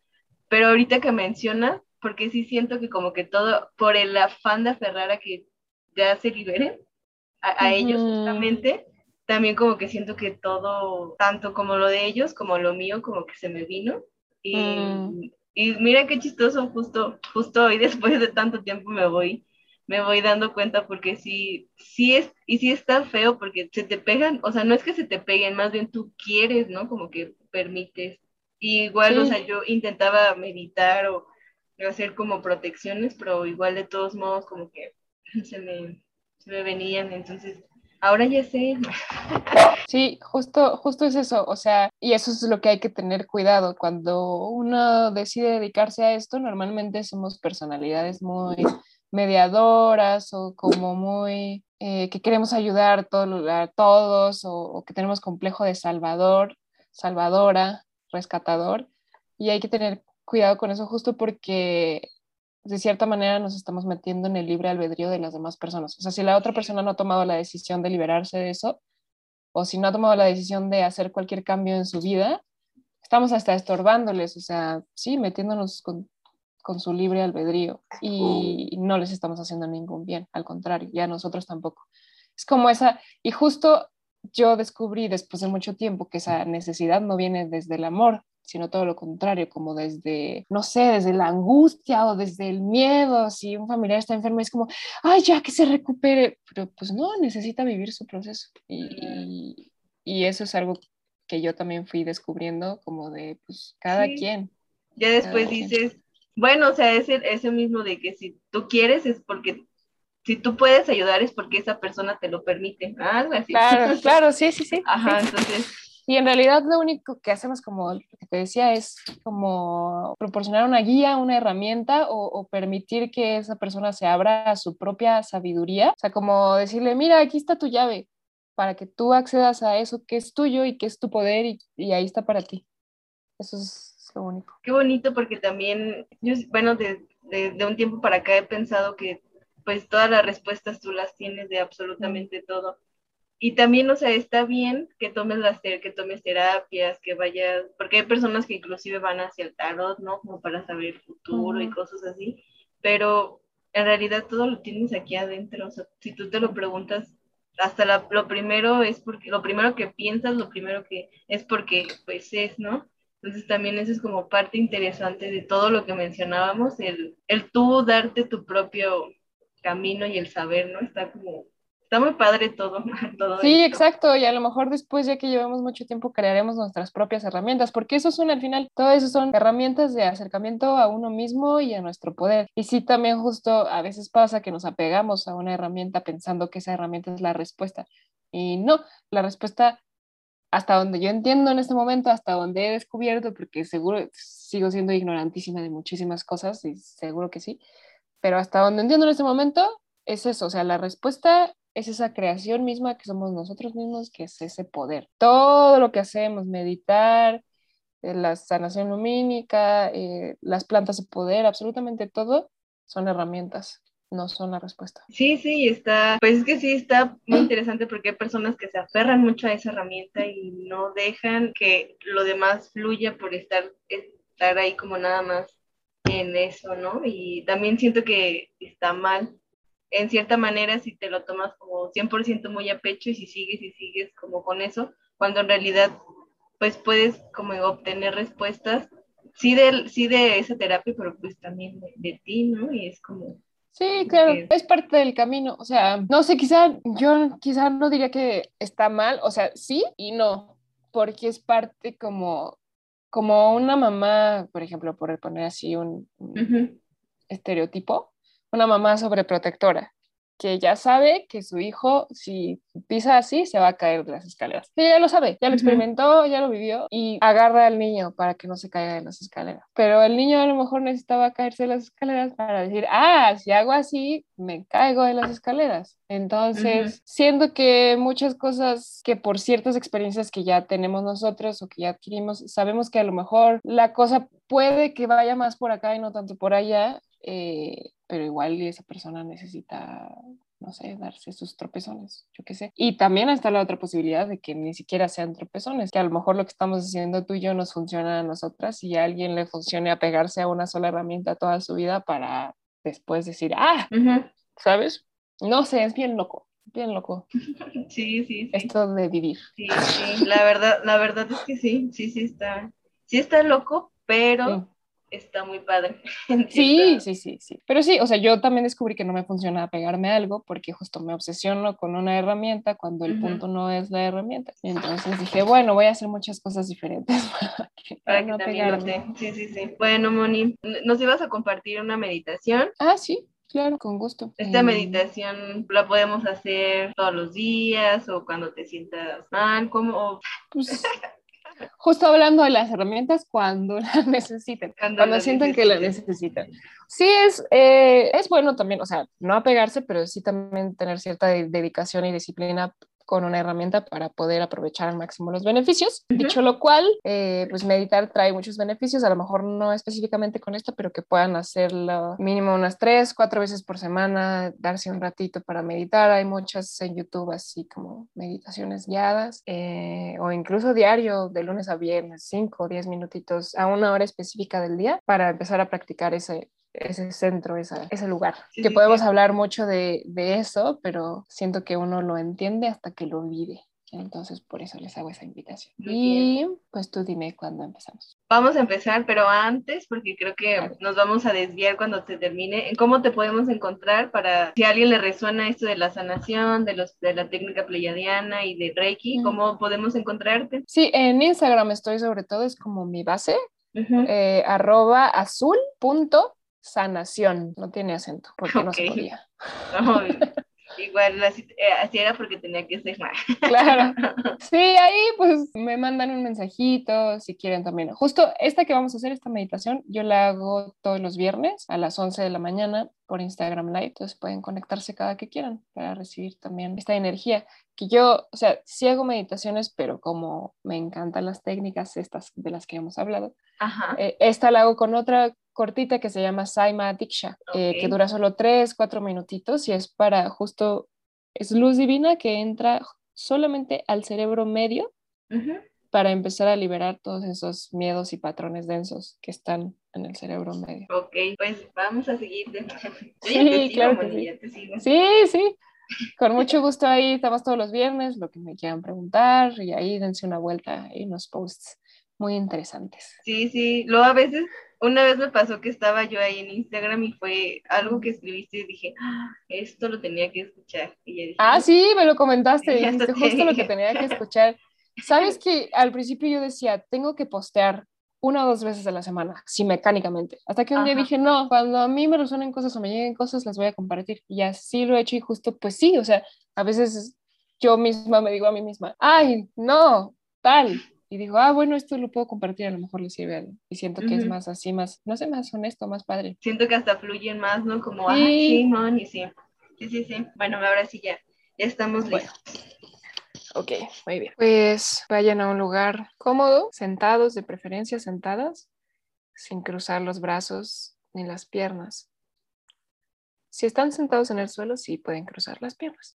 A: pero ahorita que mencionas, porque sí siento que como que todo, por el afán de aferrar a que ya se liberen, a, ellos justamente, también como que siento que todo, tanto como lo de ellos, como lo mío, como que se me vino, y, mm. y mira qué chistoso, justo, justo hoy después de tanto tiempo me voy me voy dando cuenta porque sí, sí es, y sí está feo porque se te pegan, o sea, no es que se te peguen, más bien tú quieres, ¿no? Como que permites. Igual, o sea, yo intentaba meditar o hacer como protecciones, pero igual de todos modos como que se me, se me venían, entonces ahora ya sé.
B: Sí, justo, justo es eso, o sea, y eso es lo que hay que tener cuidado. Cuando uno decide dedicarse a esto, normalmente somos personalidades muy mediadoras o como muy eh, que queremos ayudar a todos o, que tenemos complejo de salvador, salvadora, rescatador. Y hay que tener cuidado con eso justo porque de cierta manera nos estamos metiendo en el libre albedrío de las demás personas. O sea, si la otra persona no ha tomado la decisión de liberarse de eso, o si no ha tomado la decisión de hacer cualquier cambio en su vida, estamos hasta estorbándoles, o sea, sí, metiéndonos con, con su libre albedrío y no les estamos haciendo ningún bien, al contrario, ya nosotros tampoco. Es como esa, y justo yo descubrí después de mucho tiempo que esa necesidad no viene desde el amor, sino todo lo contrario, como desde, no sé, desde la angustia o desde el miedo, si un familiar está enfermo es como, ay, ya que se recupere, pero pues no, necesita vivir su proceso. Y, y eso es algo que yo también fui descubriendo como de, pues, cada quien.
A: Ya después dices, bueno, o sea, es ese mismo de que si tú quieres es porque si tú puedes ayudar es porque esa persona te lo permite, algo así.
B: Claro, claro, sí, sí, sí.
A: Ajá, entonces
B: y en realidad lo único que hacemos, como que te decía, es como proporcionar una guía, una herramienta o, permitir que esa persona se abra a su propia sabiduría. O sea, como decirle, mira, aquí está tu llave para que tú accedas a eso que es tuyo y que es tu poder y, ahí está para ti. Eso es lo único.
A: Qué bonito porque también, yo, bueno, de, de un tiempo para acá he pensado que pues todas las respuestas tú las tienes de absolutamente todo y también, o sea, está bien que tomes las que tomes terapias, que vayas, porque hay personas que inclusive van hacia el tarot, ¿no? Como para saber el futuro y cosas así, pero en realidad todo lo tienes aquí adentro, o sea, si tú te lo preguntas, hasta lo primero es porque, lo primero que piensas, lo primero que es porque, pues es, ¿no? Entonces también eso es como parte interesante de todo lo que mencionábamos, el, el tú darte tu propio camino y el saber, ¿no? Está como está muy padre todo.
B: sí, exacto, y a lo mejor después, ya que llevamos mucho tiempo, crearemos nuestras propias herramientas, porque eso son al final, todo eso son herramientas de acercamiento a uno mismo y a nuestro poder. Y sí, también justo a veces pasa que nos apegamos a una herramienta pensando que esa herramienta es la respuesta. Y no, la respuesta hasta donde yo entiendo en este momento, hasta donde he descubierto, porque seguro sigo siendo ignorantísima de muchísimas cosas y seguro que sí, pero hasta donde entiendo en este momento es eso, o sea, la respuesta es esa creación misma que somos nosotros mismos, que es ese poder. Todo lo que hacemos, meditar, eh, la sanación lumínica, eh, las plantas de poder, absolutamente todo son herramientas, no son la respuesta.
A: Sí, sí, está, pues es que sí, está muy interesante porque hay personas que se aferran mucho a esa herramienta y no dejan que lo demás fluya por estar, estar ahí como nada más en eso, ¿no? Y también siento que está mal en cierta manera si te lo tomas como 100% muy a pecho y si sigues y sigues como con eso, cuando en realidad pues puedes como obtener respuestas, sí de, sí de esa terapia, pero pues también de, ti, ¿no? Y es como...
B: Sí, claro, es parte del camino, o sea, no sé, quizá yo quizá no diría que está mal, o sea, sí y no, porque es parte como, como una mamá, por ejemplo, por poner así un, estereotipo, una mamá sobreprotectora que ya sabe que su hijo, si pisa así, se va a caer de las escaleras. Ella ya lo sabe, ya lo experimentó, ya lo vivió y agarra al niño para que no se caiga de las escaleras. Pero el niño a lo mejor necesitaba caerse de las escaleras para decir, ah, si hago así, me caigo de las escaleras. Entonces, siento que muchas cosas que por ciertas experiencias que ya tenemos nosotros o que ya adquirimos, sabemos que a lo mejor la cosa puede que vaya más por acá y no tanto por allá, eh, pero igual esa persona necesita, no sé, darse sus tropezones, yo qué sé. Y también está la otra posibilidad de que ni siquiera sean tropezones, que a lo mejor lo que estamos haciendo tú y yo nos funciona a nosotras y a alguien le funcione apegarse a una sola herramienta toda su vida para después decir, ah, ¿sabes? No sé, es bien loco bien loco.
A: Sí, sí, sí.
B: Esto de vivir.
A: Sí, sí, la verdad, la verdad es que sí, sí, sí está, sí está loco, pero está muy padre.
B: Sí, sí, sí, sí. Pero sí, o sea, yo también descubrí que no me funciona pegarme algo porque justo me obsesiono con una herramienta cuando el punto no es la herramienta. Y entonces dije, bueno, voy a hacer muchas cosas diferentes
A: para que, para no pegarme. Sí, sí, sí. Bueno, Moni, ¿nos ibas a compartir una meditación?
B: Ah, sí. Claro, con gusto.
A: Esta eh, meditación la podemos hacer todos los días o cuando te sientas mal, como...
B: Pues, justo hablando de las herramientas cuando las necesiten, cuando, sientan que las necesitan. Sí, es, eh, es bueno también, o sea, no apegarse, pero sí también tener cierta dedicación y disciplina con una herramienta para poder aprovechar al máximo los beneficios. Dicho lo cual, eh, pues meditar trae muchos beneficios, a lo mejor no específicamente con esto, pero que puedan hacerlo mínimo unas tres, cuatro veces por semana, darse un ratito para meditar. Hay muchas en YouTube, así como meditaciones guiadas, eh, o incluso diario, de lunes a viernes, cinco o diez minutitos a una hora específica del día para empezar a practicar ese, ese centro, ese lugar. que podemos hablar mucho de, de, eso, pero siento que uno lo entiende hasta que lo vive. Entonces, por eso les hago esa invitación. y pues tú dime cuándo empezamos.
A: Vamos a empezar, pero antes, porque creo que nos vamos a desviar cuando te termine, ¿cómo te podemos encontrar para si a alguien le resuena esto de la sanación, de, los, de la técnica pleyadiana y de Reiki, cómo podemos encontrarte?
B: Sí, en Instagram estoy sobre todo, es como mi base, eh, arroba azul punto sanación, no tiene acento, porque no se podía.
A: igual así, eh, así, era porque tenía que ser más.
B: Claro. Sí, ahí pues me mandan un mensajito si quieren también. Justo esta que vamos a hacer, esta meditación, yo la hago todos los viernes a las 11 de la mañana por Instagram Live. Entonces pueden conectarse cada que quieran para recibir también esta energía. Que yo, o sea, sí hago meditaciones, pero como me encantan las técnicas estas de las que hemos hablado, eh, esta la hago con otra cortita que se llama Saima Diksha, eh, que dura solo 3, 4 minutitos y es para justo, es luz divina que entra solamente al cerebro medio para empezar a liberar todos esos miedos y patrones densos que están en el cerebro medio.
A: Ok, pues vamos a seguir.
B: Sí, claro que sí. Sí, sí. Con mucho gusto ahí estamos todos los viernes, lo que me quieran preguntar y ahí dense una vuelta y unos posts muy interesantes.
A: Sí, sí, luego a veces una vez me pasó que estaba yo ahí en Instagram y fue algo que escribiste y dije, ah, esto lo tenía que escuchar. Y
B: ah, sí, me lo comentaste, dijiste justo lo que tenía que escuchar. Sabes que al principio yo decía, tengo que postear una o dos veces a la semana, sí, mecánicamente. Hasta que un día dije, no, cuando a mí me resuenen cosas o me lleguen cosas, las voy a compartir. Y así lo he hecho y justo, pues sí, o sea, a veces yo misma me digo a mí misma, ay, no, tal, y digo, ah, bueno, esto lo puedo compartir, a lo mejor le sirve a alguien. Y siento que es más así, más, no sé, más honesto, más padre.
A: Siento que hasta fluyen más, ¿no? Como, sí. ah, sí, y sí. Sí, sí, sí. Bueno, ahora sí ya, ya estamos listos.
B: Ok, muy bien. Pues vayan a un lugar cómodo, sentados, de preferencia sentadas, sin cruzar los brazos ni las piernas. Si están sentados en el suelo, sí pueden cruzar las piernas.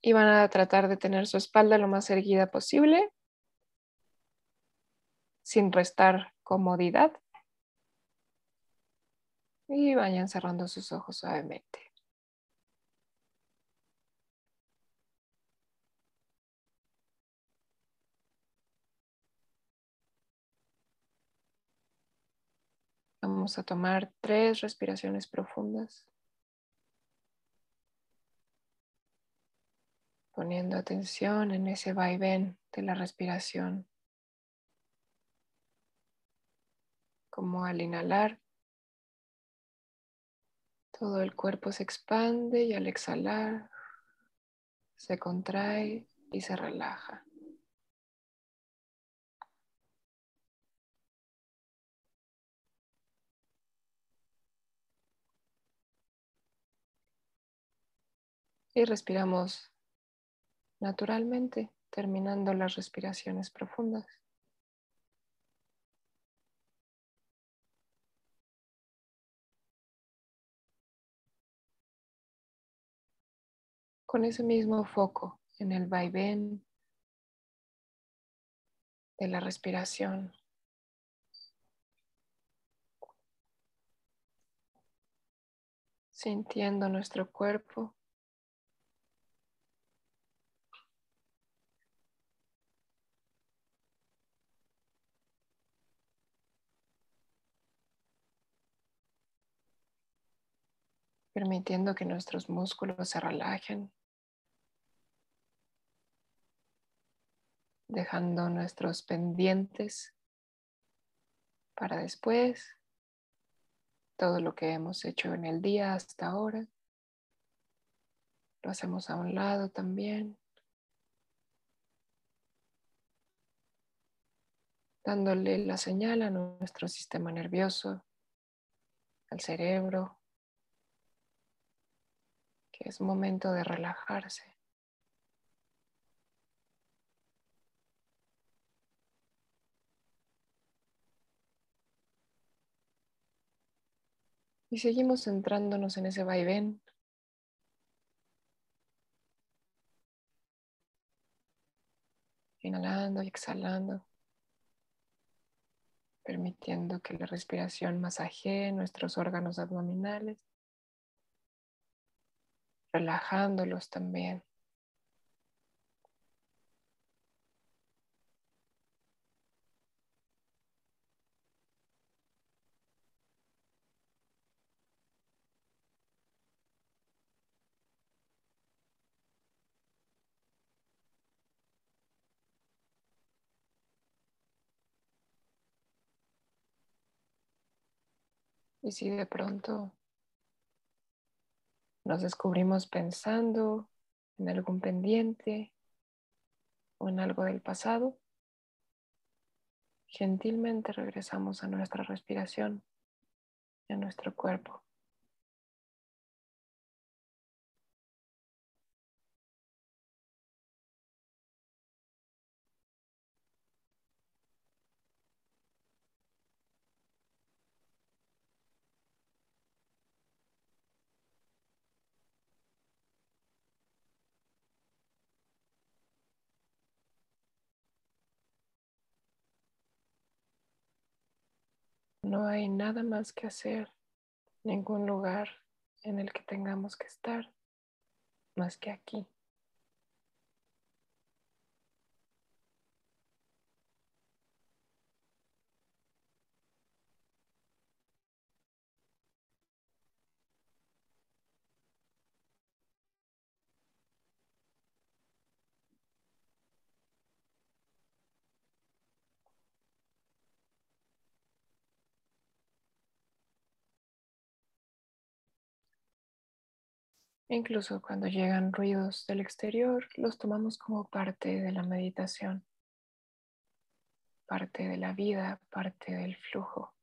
B: Y van a tratar de tener su espalda lo más erguida posible sin restar comodidad. Y vayan cerrando sus ojos suavemente. Vamos a tomar tres respiraciones profundas. Poniendo atención en ese vaivén de la respiración. Como al inhalar todo el cuerpo se expande y al exhalar se contrae y se relaja. Y respiramos naturalmente, terminando las respiraciones profundas. con ese mismo foco en el vaivén de la respiración. Sintiendo nuestro cuerpo. permitiendo que nuestros músculos se relajen. Dejando nuestros pendientes para después, todo lo que hemos hecho en el día hasta ahora, lo hacemos a un lado también. dándole la señal a nuestro sistema nervioso, al cerebro, que es momento de relajarse. Y seguimos centrándonos en ese vaivén. Inhalando y exhalando permitiendo que la respiración masajee nuestros órganos abdominales, relajándolos también. Y si de pronto nos descubrimos pensando en algún pendiente o en algo del pasado, gentilmente regresamos a nuestra respiración y a nuestro cuerpo. No hay nada más que hacer, ningún lugar en el que tengamos que estar más que aquí. Incluso cuando llegan ruidos del exterior, los tomamos como parte de la meditación, parte de la vida, parte del flujo.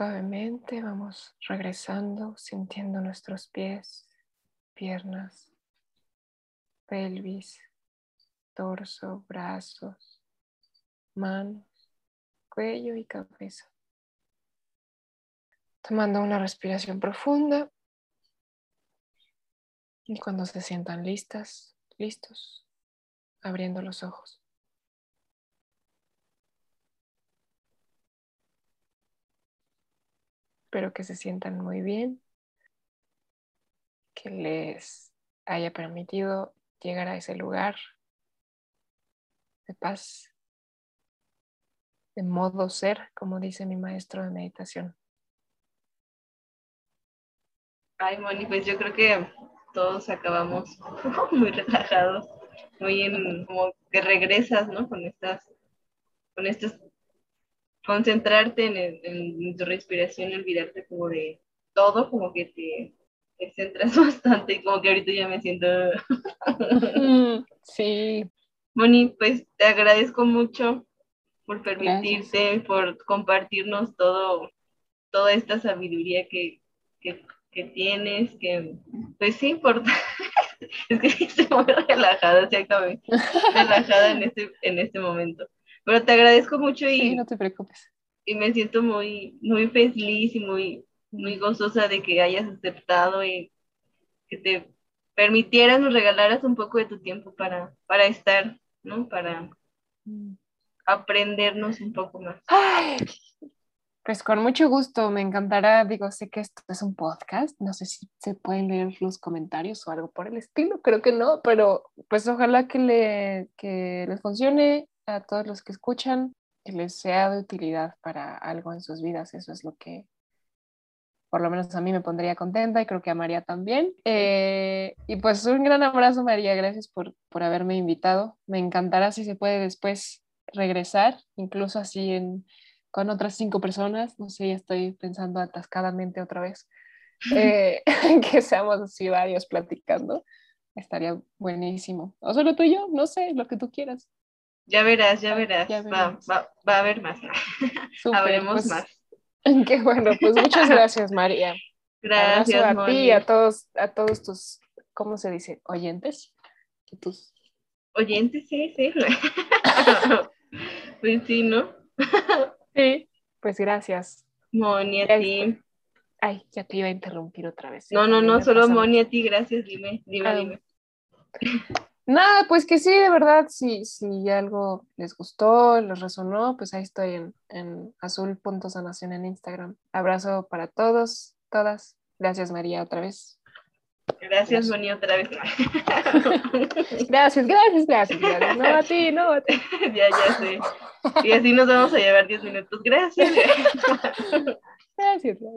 B: Suavemente vamos regresando, sintiendo nuestros pies, piernas, pelvis, torso, brazos, manos, cuello y cabeza. Tomando una respiración profunda y cuando se sientan listas, listos, abriendo los ojos. Espero que se sientan muy bien, que les haya permitido llegar a ese lugar de paz, de modo ser, como dice mi maestro de meditación.
A: Ay, Moni, pues yo creo que todos acabamos muy relajados, muy en, como que regresas, ¿no? Con estas, con estos concentrarte en, tu respiración y olvidarte como de todo, como que te, centras bastante y como que ahorita ya me siento...
B: sí.
A: Moni, pues te agradezco mucho por permitirte, por compartirnos todo, toda esta sabiduría que, tienes, que pues sí, por... es que estoy muy relajada, acabé relajada en este, en este momento. Pero te agradezco mucho y...
B: no te preocupes.
A: Y me siento muy, muy feliz y muy, muy gozosa de que hayas aceptado y que te permitieras, nos regalaras un poco de tu tiempo para, para estar, ¿no? Para
B: Mm.
A: aprendernos un poco más.
B: Ay, pues con mucho gusto, me encantará. Digo, sé que esto es un podcast, no sé si se pueden leer los comentarios o algo por el estilo, creo que no, pero pues ojalá que, le, que les funcione a todos los que escuchan, que les sea de utilidad para algo en sus vidas. Eso es lo que por lo menos a mí me pondría contenta y creo que a María también. Eh, y pues un gran abrazo, María. Gracias por, por haberme invitado. Me encantará si se puede después regresar, incluso así en, con otras cinco personas. No sé, ya estoy pensando atascadamente otra vez. Eh, que seamos así varios platicando. Estaría buenísimo. O solo tú y yo, no sé, lo que tú quieras.
A: Ya verás, ya verás.
B: Ya
A: Va, va, va a haber más.
B: Súper,
A: Habremos
B: pues,
A: más.
B: Qué bueno, pues muchas gracias, María.
A: Gracias,
B: Abrazo a ti y a todos, a todos tus, ¿cómo se dice? Oyentes. Tus,
A: Oyentes, sí, sí. pues sí, ¿no?
B: sí. Pues gracias.
A: Moni, a ti.
B: Ay, ya te iba a interrumpir otra vez.
A: No, no, no, solo Moni, a ti, gracias. Dime, dime,
B: Ah,
A: dime.
B: Nada, pues que sí, de verdad, si, si algo les gustó, les resonó, pues ahí estoy en, en azul.sanación en Instagram. Abrazo para todos, todas. Gracias, María, otra vez.
A: Gracias, Moni, otra vez.
B: Gracias, gracias, gracias. gracias. No a ti, no a ti.
A: ya, ya sé. Y así nos vamos a llevar 10 minutos. Gracias.
B: Gracias, gracias.